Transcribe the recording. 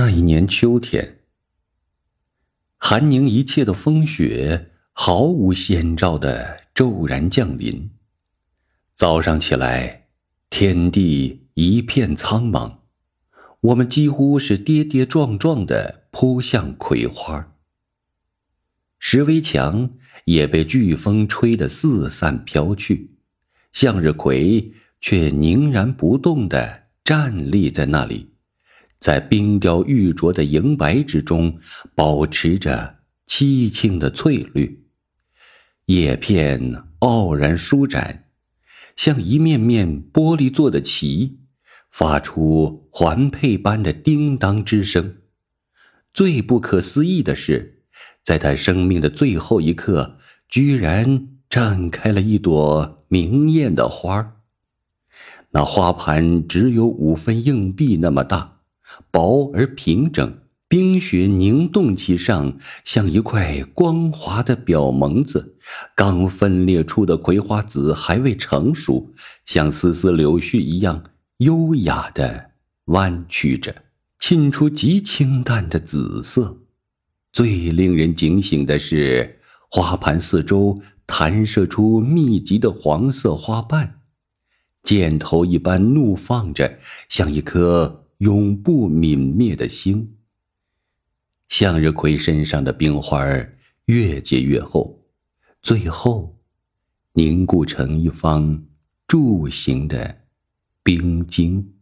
那一年秋天，寒凝一切的风雪毫无先兆的骤然降临。早上起来，天地一片苍茫，我们几乎是跌跌撞撞的扑向葵花。石围墙也被飓风吹得四散飘去，向日葵却凝然不动地站立在那里。在冰雕玉琢的银白之中，保持着凄清的翠绿。叶片傲然舒展，像一面面玻璃做的旗，发出环佩般的叮当之声。最不可思议的是，在他生命的最后一刻，居然绽开了一朵明艳的花儿那花盘只有五分硬币那么大。薄而平整，冰雪凝冻其上，像一块光滑的表蒙子。刚分裂出的葵花籽还未成熟，像丝丝柳絮一样优雅地弯曲着，沁出极清淡的紫色。最令人警醒的是，花盘四周弹射出密集的黄色花瓣，箭头一般怒放着，像一颗。永不泯灭的星。向日葵身上的冰花儿越结越厚，最后凝固成一方柱形的冰晶。